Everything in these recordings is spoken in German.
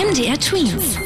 MDR Twins.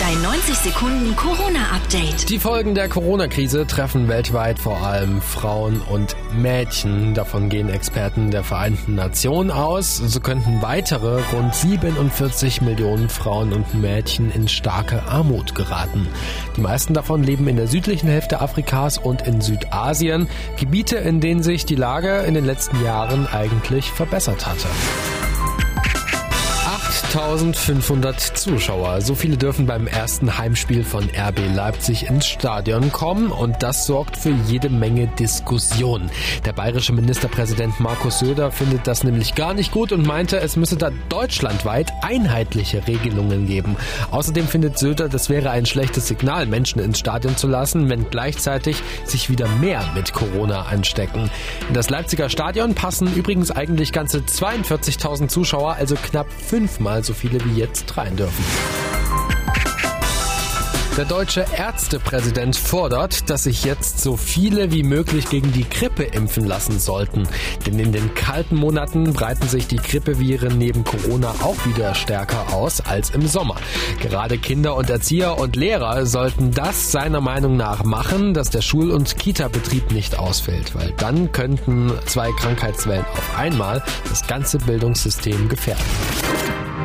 Dein 90 Sekunden Corona-Update. Die Folgen der Corona-Krise treffen weltweit vor allem Frauen und Mädchen. Davon gehen Experten der Vereinten Nationen aus. So könnten weitere rund 47 Millionen Frauen und Mädchen in starke Armut geraten. Die meisten davon leben in der südlichen Hälfte Afrikas und in Südasien, Gebiete, in denen sich die Lage in den letzten Jahren eigentlich verbessert hatte. 1500 Zuschauer. So viele dürfen beim ersten Heimspiel von RB Leipzig ins Stadion kommen und das sorgt für jede Menge Diskussion. Der bayerische Ministerpräsident Markus Söder findet das nämlich gar nicht gut und meinte, es müsse da deutschlandweit einheitliche Regelungen geben. Außerdem findet Söder, das wäre ein schlechtes Signal, Menschen ins Stadion zu lassen, wenn gleichzeitig sich wieder mehr mit Corona anstecken. In das Leipziger Stadion passen übrigens eigentlich ganze 42.000 Zuschauer, also knapp fünfmal so viele wie jetzt rein dürfen. Der deutsche Ärztepräsident fordert, dass sich jetzt so viele wie möglich gegen die Grippe impfen lassen sollten. Denn in den kalten Monaten breiten sich die Grippeviren neben Corona auch wieder stärker aus als im Sommer. Gerade Kinder und Erzieher und Lehrer sollten das seiner Meinung nach machen, dass der Schul- und Kita-Betrieb nicht ausfällt, weil dann könnten zwei Krankheitswellen auf einmal das ganze Bildungssystem gefährden.